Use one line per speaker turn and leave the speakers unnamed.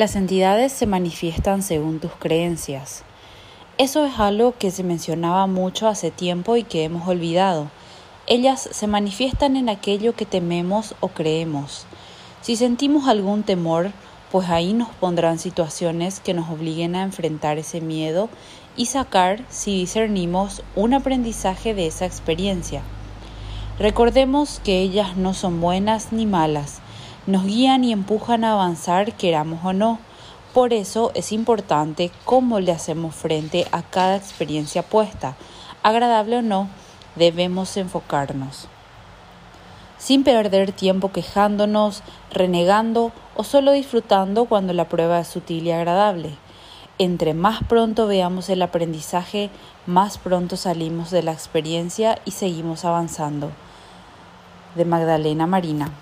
Las entidades se manifiestan según tus creencias. Eso es algo que se mencionaba mucho hace tiempo y que hemos olvidado. Ellas se manifiestan en aquello que tememos o creemos. Si sentimos algún temor, pues ahí nos pondrán situaciones que nos obliguen a enfrentar ese miedo y sacar, si discernimos, un aprendizaje de esa experiencia. Recordemos que ellas no son buenas ni malas, nos guían y empujan a avanzar queramos o no. Por eso es importante cómo le hacemos frente a cada experiencia puesta, agradable o no, debemos enfocarnos. Sin perder tiempo quejándonos, renegando o solo disfrutando cuando la prueba es sutil y agradable. Entre más pronto veamos el aprendizaje, más pronto salimos de la experiencia y seguimos avanzando. De Magdalena Marina.